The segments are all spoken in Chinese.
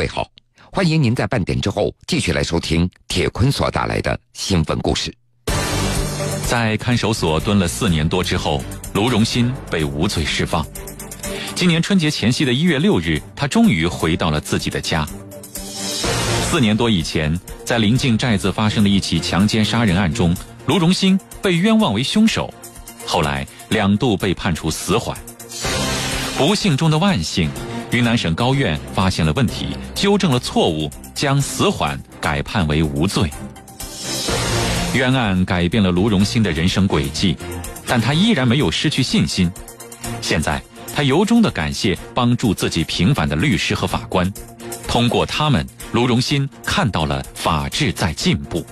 各位好，欢迎您在半点之后继续来收听铁坤所带来的新闻故事。在看守所蹲了四年多之后，卢荣新被无罪释放。今年春节前夕的一月六日，他终于回到了自己的家。四年多以前，在临近寨子发生的一起强奸杀人案中，卢荣新被冤枉为凶手，后来两度被判处死缓。不幸中的万幸。云南省高院发现了问题，纠正了错误，将死缓改判为无罪。冤案改变了卢荣新的人生轨迹，但他依然没有失去信心。现在，他由衷的感谢帮助自己平反的律师和法官，通过他们，卢荣新看到了法治在进步。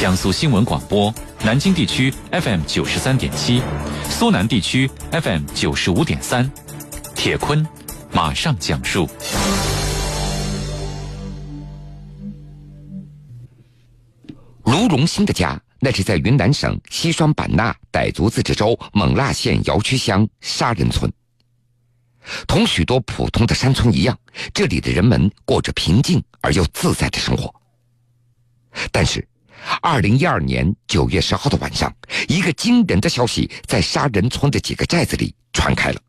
江苏新闻广播，南京地区 FM 九十三点七，苏南地区 FM 九十五点三，铁坤。马上讲述。卢荣新的家，那是在云南省西双版纳傣族自治州勐腊县瑶区乡沙人村。同许多普通的山村一样，这里的人们过着平静而又自在的生活。但是，二零一二年九月十号的晚上，一个惊人的消息在沙人村的几个寨子里传开了。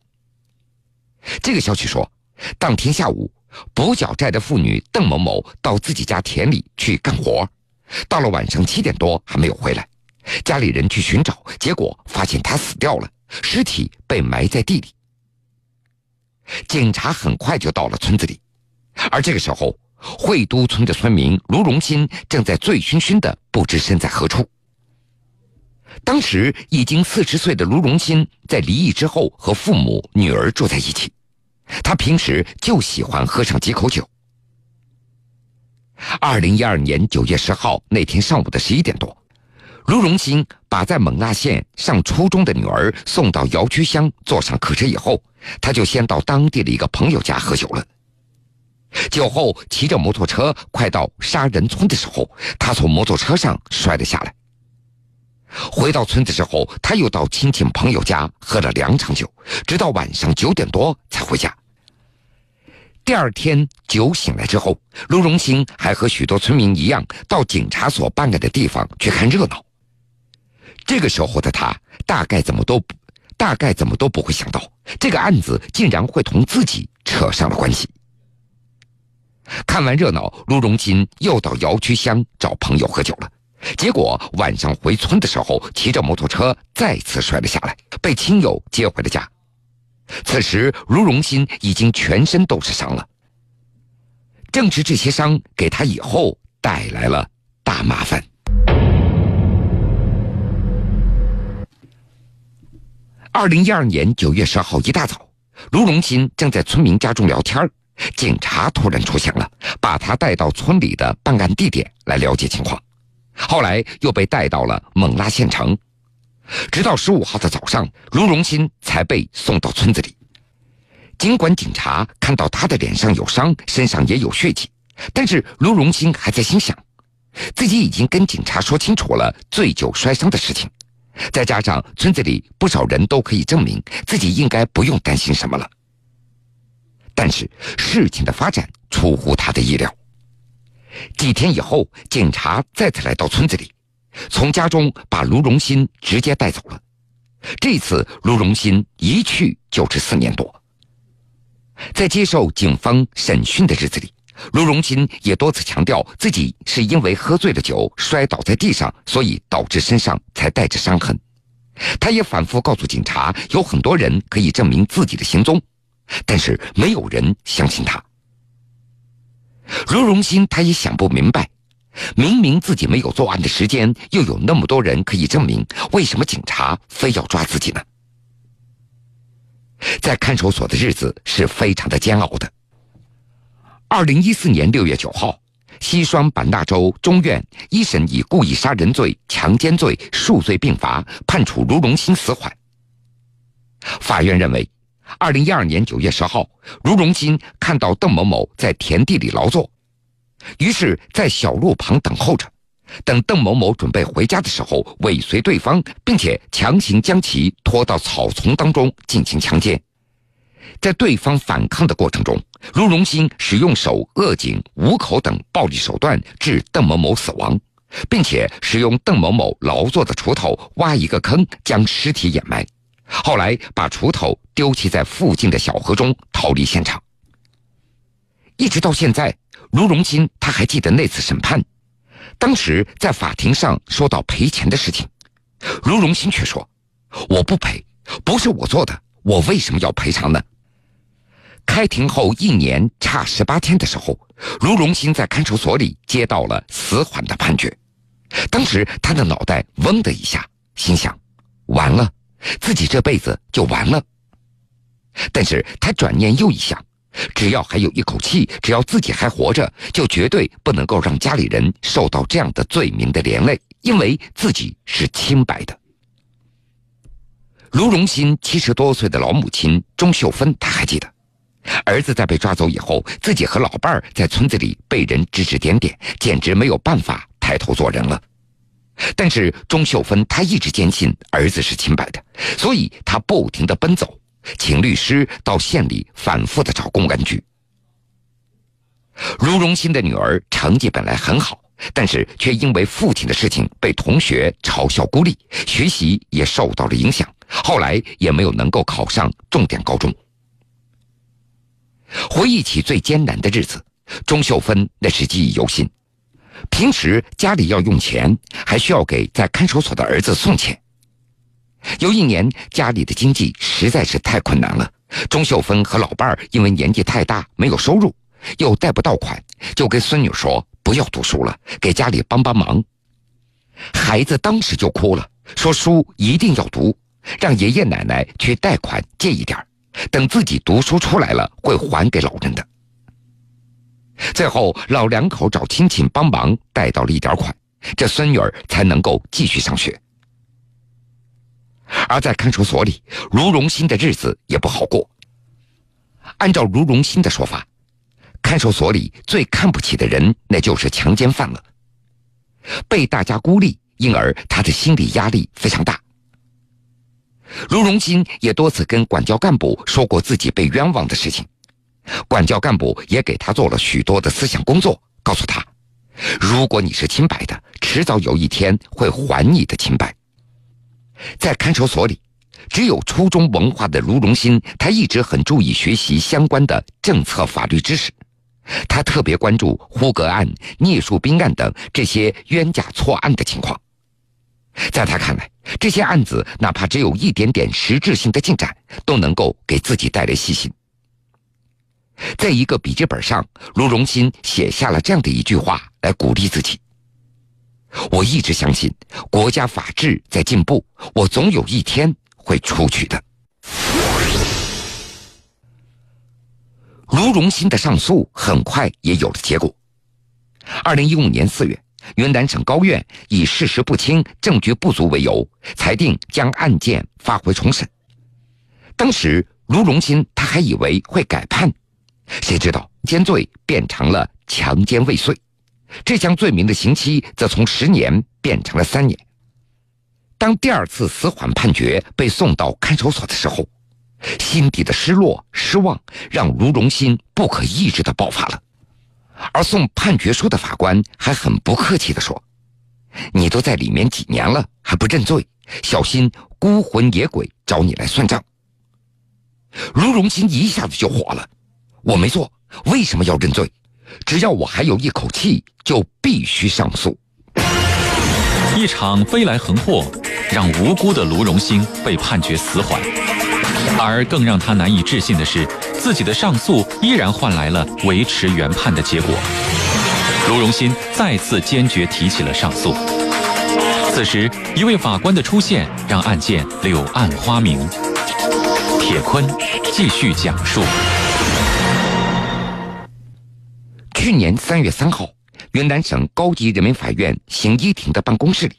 这个消息说，当天下午，补角寨的妇女邓某某到自己家田里去干活，到了晚上七点多还没有回来，家里人去寻找，结果发现她死掉了，尸体被埋在地里。警察很快就到了村子里，而这个时候，惠都村的村民卢荣新正在醉醺醺的不知身在何处。当时已经四十岁的卢荣新在离异之后和父母、女儿住在一起，他平时就喜欢喝上几口酒。二零一二年九月十号那天上午的十一点多，卢荣新把在勐腊县上初中的女儿送到瑶区乡，坐上客车以后，他就先到当地的一个朋友家喝酒了。酒后骑着摩托车快到杀人村的时候，他从摩托车上摔了下来。回到村子之后，他又到亲戚朋友家喝了两场酒，直到晚上九点多才回家。第二天酒醒来之后，卢荣兴还和许多村民一样，到警察所办案的地方去看热闹。这个时候的他，大概怎么都，大概怎么都不会想到，这个案子竟然会同自己扯上了关系。看完热闹，卢荣金又到瑶区乡找朋友喝酒了。结果晚上回村的时候，骑着摩托车再次摔了下来，被亲友接回了家。此时卢荣新已经全身都是伤了。正是这些伤给他以后带来了大麻烦。二零一二年九月十号一大早，卢荣新正在村民家中聊天警察突然出现了，把他带到村里的办案地点来了解情况。后来又被带到了勐腊县城，直到十五号的早上，卢荣新才被送到村子里。尽管警察看到他的脸上有伤，身上也有血迹，但是卢荣新还在心想，自己已经跟警察说清楚了醉酒摔伤的事情，再加上村子里不少人都可以证明自己应该不用担心什么了。但是事情的发展出乎他的意料。几天以后，警察再次来到村子里，从家中把卢荣新直接带走了。这次卢荣新一去就是四年多。在接受警方审讯的日子里，卢荣新也多次强调自己是因为喝醉了酒摔倒在地上，所以导致身上才带着伤痕。他也反复告诉警察，有很多人可以证明自己的行踪，但是没有人相信他。卢荣新他也想不明白，明明自己没有作案的时间，又有那么多人可以证明，为什么警察非要抓自己呢？在看守所的日子是非常的煎熬的。二零一四年六月九号，西双版纳州中院一审以故意杀人罪、强奸罪数罪并罚，判处卢荣新死缓。法院认为。二零一二年九月十号，卢荣新看到邓某某在田地里劳作，于是，在小路旁等候着。等邓某某准备回家的时候，尾随对方，并且强行将其拖到草丛当中进行强奸。在对方反抗的过程中，卢荣新使用手扼颈、捂口等暴力手段致邓某某死亡，并且使用邓某某劳作的锄头挖一个坑将尸体掩埋，后来把锄头丢弃在附近的小河中逃离现场。一直到现在，卢荣新他还记得那次审判，当时在法庭上说到赔钱的事情，卢荣新却说：“我不赔，不是我做的，我为什么要赔偿呢？”开庭后一年差十八天的时候，卢荣新在看守所里接到了死缓的判决。当时他的脑袋嗡的一下，心想：完了，自己这辈子就完了。但是他转念又一想，只要还有一口气，只要自己还活着，就绝对不能够让家里人受到这样的罪名的连累，因为自己是清白的。卢荣新七十多岁的老母亲钟秀芬，他还记得。儿子在被抓走以后，自己和老伴儿在村子里被人指指点点，简直没有办法抬头做人了。但是钟秀芬她一直坚信儿子是清白的，所以她不停的奔走，请律师到县里反复的找公安局。卢荣新的女儿成绩本来很好，但是却因为父亲的事情被同学嘲笑孤立，学习也受到了影响，后来也没有能够考上重点高中。回忆起最艰难的日子，钟秀芬那是记忆犹新。平时家里要用钱，还需要给在看守所的儿子送钱。有一年家里的经济实在是太困难了，钟秀芬和老伴儿因为年纪太大没有收入，又贷不到款，就跟孙女说不要读书了，给家里帮帮忙。孩子当时就哭了，说书一定要读，让爷爷奶奶去贷款借一点。等自己读书出来了，会还给老人的。最后，老两口找亲戚帮忙贷到了一点款，这孙女儿才能够继续上学。而在看守所里，卢荣新的日子也不好过。按照卢荣新的说法，看守所里最看不起的人，那就是强奸犯了。被大家孤立，因而他的心理压力非常大。卢荣新也多次跟管教干部说过自己被冤枉的事情，管教干部也给他做了许多的思想工作，告诉他，如果你是清白的，迟早有一天会还你的清白。在看守所里，只有初中文化的卢荣新，他一直很注意学习相关的政策法律知识，他特别关注呼格案、聂树斌案等这些冤假错案的情况。在他看来，这些案子哪怕只有一点点实质性的进展，都能够给自己带来信心。在一个笔记本上，卢荣新写下了这样的一句话来鼓励自己：“我一直相信国家法治在进步，我总有一天会出去的。”卢荣新的上诉很快也有了结果。二零一五年四月。云南省高院以事实不清、证据不足为由，裁定将案件发回重审。当时卢荣新他还以为会改判，谁知道奸罪变成了强奸未遂，这项罪名的刑期则从十年变成了三年。当第二次死缓判决被送到看守所的时候，心底的失落、失望让卢荣新不可抑制的爆发了。而送判决书的法官还很不客气地说：“你都在里面几年了，还不认罪，小心孤魂野鬼找你来算账。”卢荣新一下子就火了：“我没错，为什么要认罪？只要我还有一口气，就必须上诉。”一场飞来横祸，让无辜的卢荣兴被判决死缓。而更让他难以置信的是，自己的上诉依然换来了维持原判的结果。卢荣新再次坚决提起了上诉。此时，一位法官的出现让案件柳暗花明。铁坤继续讲述。去年三月三号，云南省高级人民法院刑一庭的办公室里，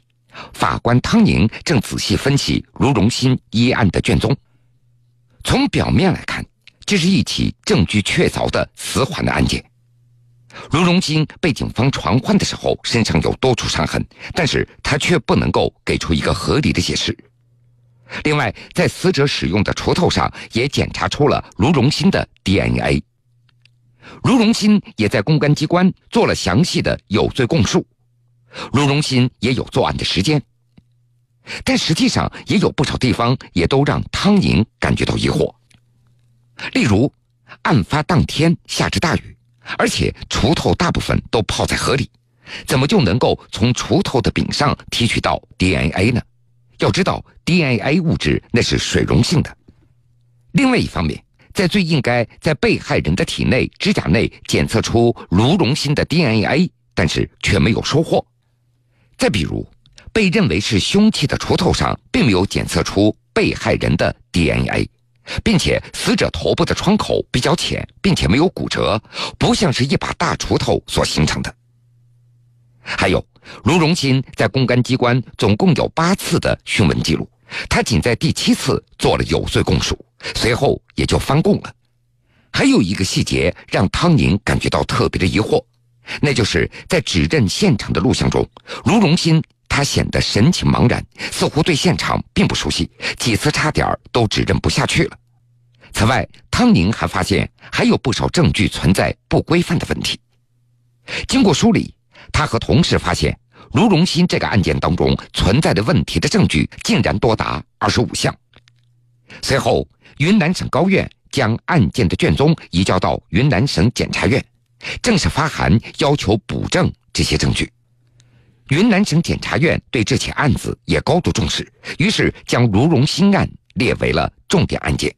法官汤宁正仔细分析卢荣新一案的卷宗。从表面来看，这是一起证据确凿的死缓的案件。卢荣新被警方传唤的时候，身上有多处伤痕，但是他却不能够给出一个合理的解释。另外，在死者使用的锄头上也检查出了卢荣新的 DNA。卢荣新也在公安机关做了详细的有罪供述，卢荣新也有作案的时间。但实际上，也有不少地方也都让汤宁感觉到疑惑。例如，案发当天下着大雨，而且锄头大部分都泡在河里，怎么就能够从锄头的柄上提取到 DNA 呢？要知道，DNA 物质那是水溶性的。另外一方面，在最应该在被害人的体内指甲内检测出卢荣新的 DNA，但是却没有收获。再比如，被认为是凶器的锄头上并没有检测出被害人的 DNA，并且死者头部的创口比较浅，并且没有骨折，不像是一把大锄头所形成的。还有，卢荣新在公安机关总共有八次的讯问记录，他仅在第七次做了有罪供述，随后也就翻供了。还有一个细节让汤宁感觉到特别的疑惑，那就是在指认现场的录像中，卢荣新他显得神情茫然，似乎对现场并不熟悉，几次差点都指认不下去了。此外，汤宁还发现还有不少证据存在不规范的问题。经过梳理。他和同事发现，卢荣新这个案件当中存在的问题的证据竟然多达二十五项。随后，云南省高院将案件的卷宗移交到云南省检察院，正式发函要求补正这些证据。云南省检察院对这起案子也高度重视，于是将卢荣新案列为了重点案件，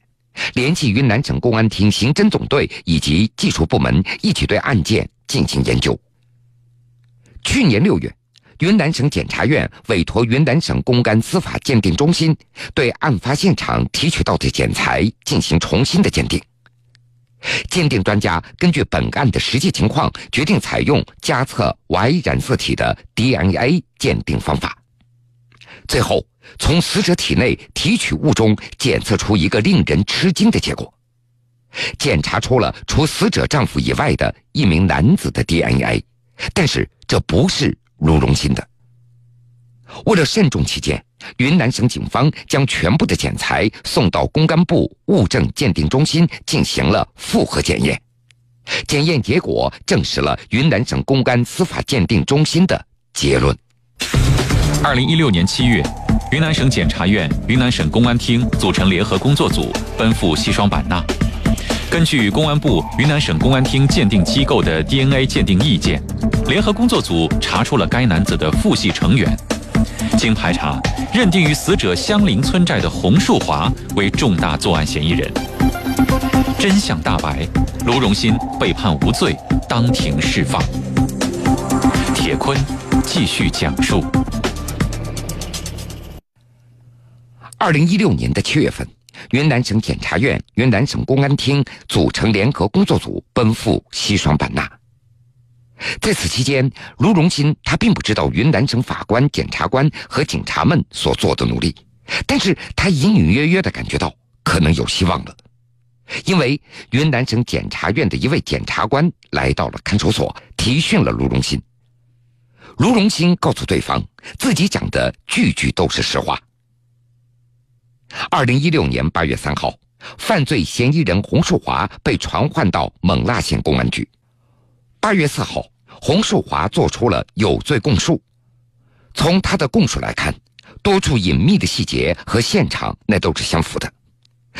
联系云南省公安厅刑侦总队以及技术部门一起对案件进行研究。去年六月，云南省检察院委托云南省公安司法鉴定中心对案发现场提取到的检材进行重新的鉴定。鉴定专家根据本案的实际情况，决定采用加测 Y 染色体的 DNA 鉴定方法。最后，从死者体内提取物中检测出一个令人吃惊的结果：检查出了除死者丈夫以外的一名男子的 DNA。但是这不是卢荣新的。为了慎重起见，云南省警方将全部的检材送到公安部物证鉴定中心进行了复核检验。检验结果证实了云南省公安司法鉴定中心的结论。二零一六年七月，云南省检察院、云南省公安厅组成联合工作组，奔赴西双版纳。根据公安部、云南省公安厅鉴定机构的 DNA 鉴定意见，联合工作组查出了该男子的父系成员。经排查，认定与死者相邻村寨的洪树华为重大作案嫌疑人。真相大白，卢荣新被判无罪，当庭释放。铁坤继续讲述。二零一六年的七月份。云南省检察院、云南省公安厅组成联合工作组，奔赴西双版纳。在此期间，卢荣新他并不知道云南省法官、检察官和警察们所做的努力，但是他隐隐约约的感觉到可能有希望了，因为云南省检察院的一位检察官来到了看守所，提讯了卢荣新。卢荣新告诉对方，自己讲的句句都是实话。二零一六年八月三号，犯罪嫌疑人洪树华被传唤到勐腊县公安局。八月四号，洪树华做出了有罪供述。从他的供述来看，多处隐秘的细节和现场那都是相符的。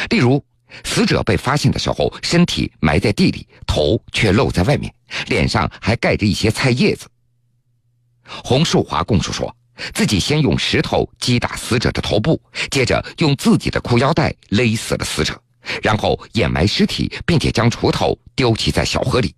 例如，死者被发现的时候，身体埋在地里，头却露在外面，脸上还盖着一些菜叶子。洪树华供述说。自己先用石头击打死者的头部，接着用自己的裤腰带勒死了死者，然后掩埋尸体，并且将锄头丢弃在小河里。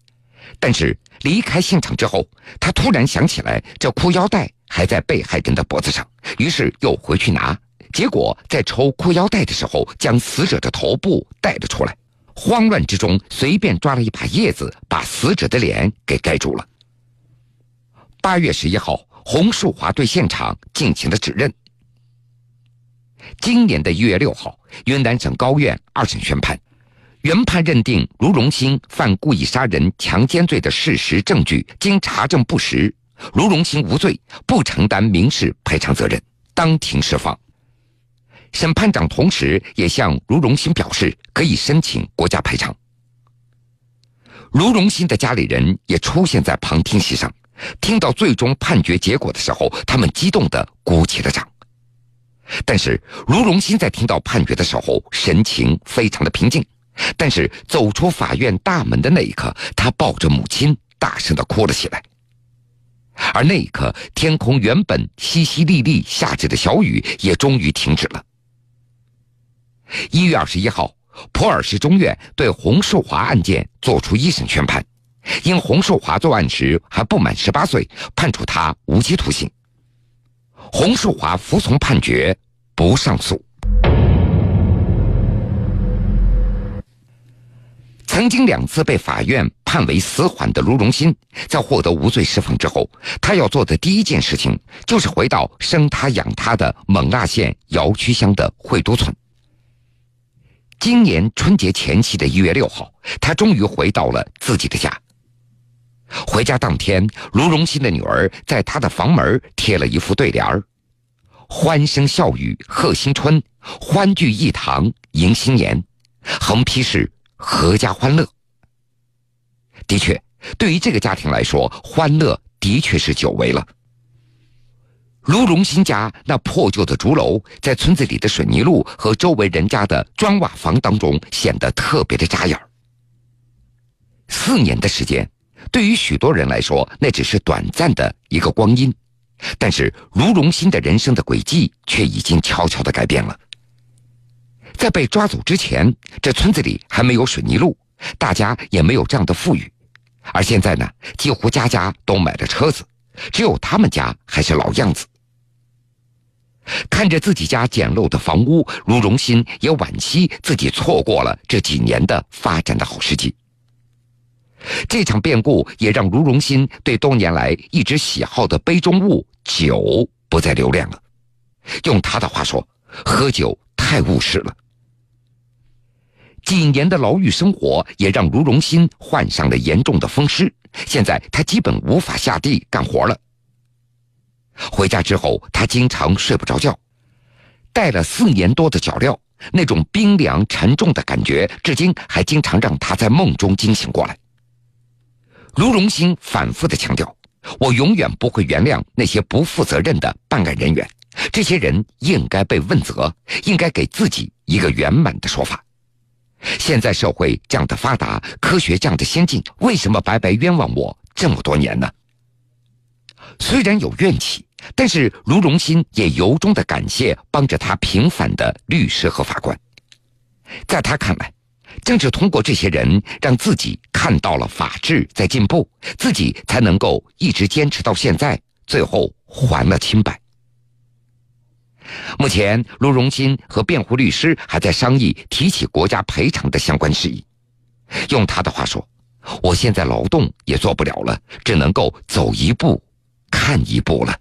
但是离开现场之后，他突然想起来这裤腰带还在被害人的脖子上，于是又回去拿，结果在抽裤腰带的时候将死者的头部带了出来，慌乱之中随便抓了一把叶子，把死者的脸给盖住了。八月十一号。洪树华对现场进行了指认。今年的一月六号，云南省高院二审宣判，原判认定卢荣新犯故意杀人、强奸罪的事实证据经查证不实，卢荣新无罪，不承担民事赔偿责任，当庭释放。审判长同时也向卢荣新表示可以申请国家赔偿。卢荣新的家里人也出现在旁听席上，听到最终判决结果的时候，他们激动地鼓起了掌。但是卢荣新在听到判决的时候，神情非常的平静。但是走出法院大门的那一刻，他抱着母亲，大声的哭了起来。而那一刻，天空原本淅淅沥沥下着的小雨也终于停止了。一月二十一号，普洱市中院对洪寿华案件作出一审宣判，因洪寿华作案时还不满十八岁，判处他无期徒刑。洪寿华服从判决，不上诉。曾经两次被法院判为死缓的卢荣新，在获得无罪释放之后，他要做的第一件事情就是回到生他养他的勐腊县瑶区乡的惠都村。今年春节前夕的一月六号，他终于回到了自己的家。回家当天，卢荣新的女儿在他的房门贴了一副对联儿：“欢声笑语贺新春，欢聚一堂迎新年。”横批是。阖家欢乐。的确，对于这个家庭来说，欢乐的确是久违了。卢荣新家那破旧的竹楼，在村子里的水泥路和周围人家的砖瓦房当中，显得特别的扎眼四年的时间，对于许多人来说，那只是短暂的一个光阴，但是卢荣新的人生的轨迹却已经悄悄的改变了。在被抓走之前，这村子里还没有水泥路，大家也没有这样的富裕。而现在呢，几乎家家都买了车子，只有他们家还是老样子。看着自己家简陋的房屋，卢荣新也惋惜自己错过了这几年的发展的好时机。这场变故也让卢荣新对多年来一直喜好的杯中物酒不再留恋了。用他的话说，喝酒太误事了。几年的牢狱生活也让卢荣新患上了严重的风湿，现在他基本无法下地干活了。回家之后，他经常睡不着觉，戴了四年多的脚镣，那种冰凉沉重的感觉，至今还经常让他在梦中惊醒过来。卢荣新反复的强调：“我永远不会原谅那些不负责任的办案人员，这些人应该被问责，应该给自己一个圆满的说法。”现在社会这样的发达，科学这样的先进，为什么白白冤枉我这么多年呢？虽然有怨气，但是卢荣新也由衷的感谢帮着他平反的律师和法官。在他看来，正是通过这些人，让自己看到了法治在进步，自己才能够一直坚持到现在，最后还了清白。目前，卢荣新和辩护律师还在商议提起国家赔偿的相关事宜。用他的话说：“我现在劳动也做不了了，只能够走一步，看一步了。”